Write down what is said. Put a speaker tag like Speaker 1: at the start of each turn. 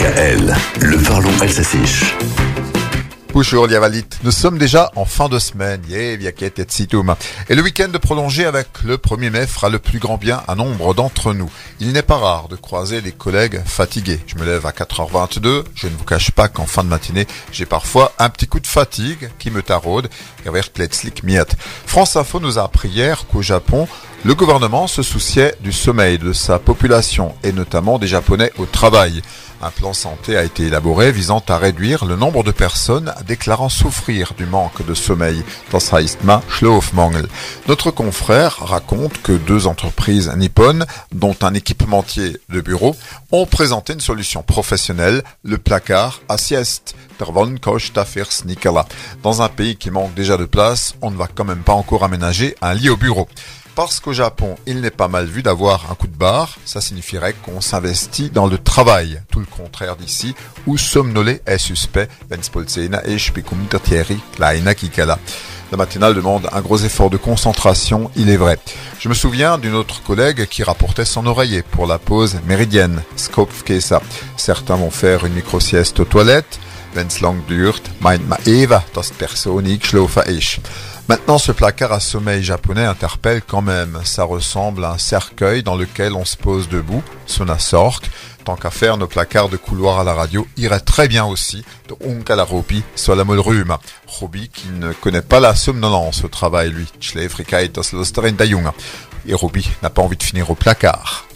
Speaker 1: DKL, le parlons alsacien.
Speaker 2: Bonjour Liavalit, nous sommes déjà en fin de semaine, et le week-end prolongé avec le 1er mai fera le plus grand bien à nombre d'entre nous. Il n'est pas rare de croiser les collègues fatigués. Je me lève à 4h22, je ne vous cache pas qu'en fin de matinée, j'ai parfois un petit coup de fatigue qui me taraude. France Info nous a appris hier qu'au Japon, le gouvernement se souciait du sommeil de sa population et notamment des Japonais au travail. Un plan santé a été élaboré visant à réduire le nombre de personnes déclarant souffrir du manque de sommeil. Notre confrère raconte que deux entreprises nippones, dont un équipementier de bureau, ont présenté une solution professionnelle, le placard à sieste. Dans un pays qui manque déjà de place, on ne va quand même pas encore aménager un lit au bureau. Parce qu'au Japon, il n'est pas mal vu d'avoir un coup de barre, ça signifierait qu'on s'investit dans le travail. Tout le contraire d'ici, où somnoler est suspect. La matinale demande un gros effort de concentration, il est vrai. Je me souviens d'une autre collègue qui rapportait son oreiller pour la pause méridienne, Skopfkesa. Certains vont faire une micro-sieste aux toilettes. Meint ma Eva, das Personik schlofa ich. Maintenant, ce placard à sommeil japonais interpelle quand même. Ça ressemble à un cercueil dans lequel on se pose debout, sonasork. Tant qu'à faire, nos placards de couloir à la radio iraient très bien aussi de. Robi qui ne connaît pas la somnolence au travail, lui. Et Robi n'a pas envie de finir au placard.